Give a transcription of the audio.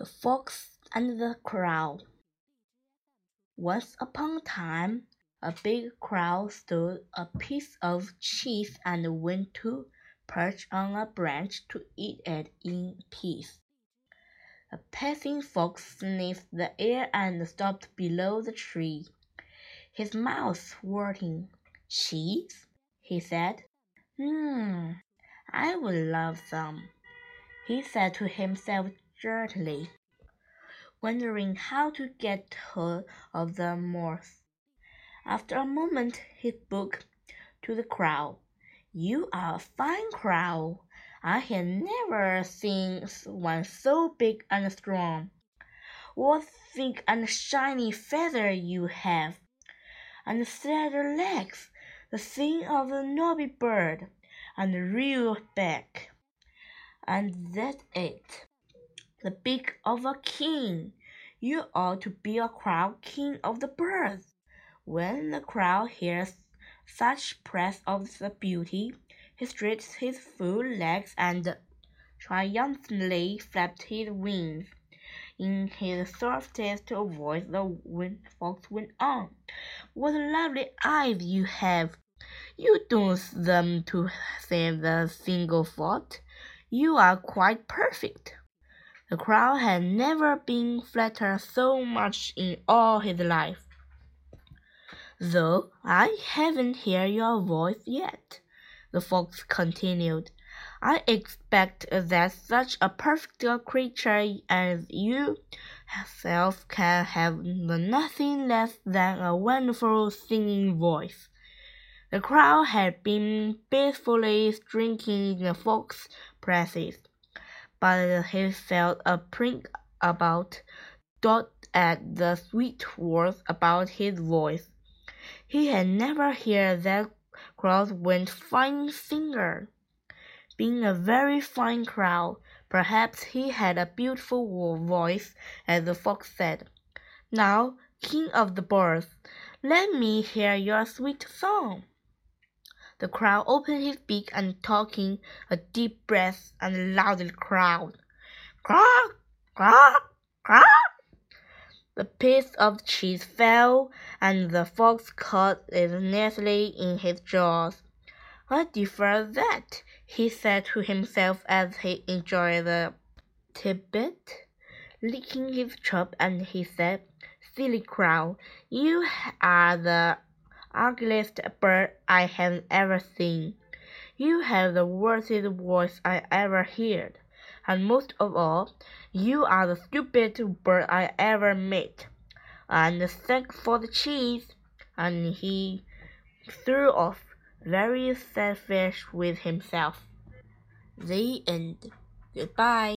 The Fox and the Crow Once upon a time, a big crow stole a piece of cheese and went to perch on a branch to eat it in peace. A passing fox sniffed the air and stopped below the tree, his mouth watering. Cheese? he said. Hmm, I would love some, he said to himself gently, wondering how to get hold of the moth. After a moment he spoke to the crow. You are a fine crow. I have never seen one so big and strong. What thick and shiny feathers you have, and slender legs, the thing of a noble bird, and a real back. And that's it the beak of a king. You ought to be a crow king of the birds. When the crow hears such praise of the beauty, he stretched his full legs and triumphantly flapped his wings. In his softest voice, the wind fox went on. What lovely eyes you have! You don't seem to have a single fault. You are quite perfect. The crow had never been flattered so much in all his life. Though I haven't heard your voice yet, the fox continued, I expect that such a perfect creature as you yourself can have nothing less than a wonderful singing voice. The crow had been faithfully drinking the fox's praises but he felt a pang about Dot at the sweet words about his voice. He had never heard that crows went fine singer. Being a very fine crow, perhaps he had a beautiful voice, as the fox said. Now, king of the birds, let me hear your sweet song. The crow opened his beak and taking a deep breath and loudly crowed. Croak! Croak! Croak! The piece of cheese fell, and the fox caught it neatly in his jaws. I defer that, he said to himself as he enjoyed the tidbit. Licking his chop, and he said, Silly crow, you are the ugliest bird I have ever seen. You have the worst voice I ever heard, and most of all, you are the stupidest bird I ever met. And thanks for the cheese. And he threw off, very selfish with himself. The end. Goodbye.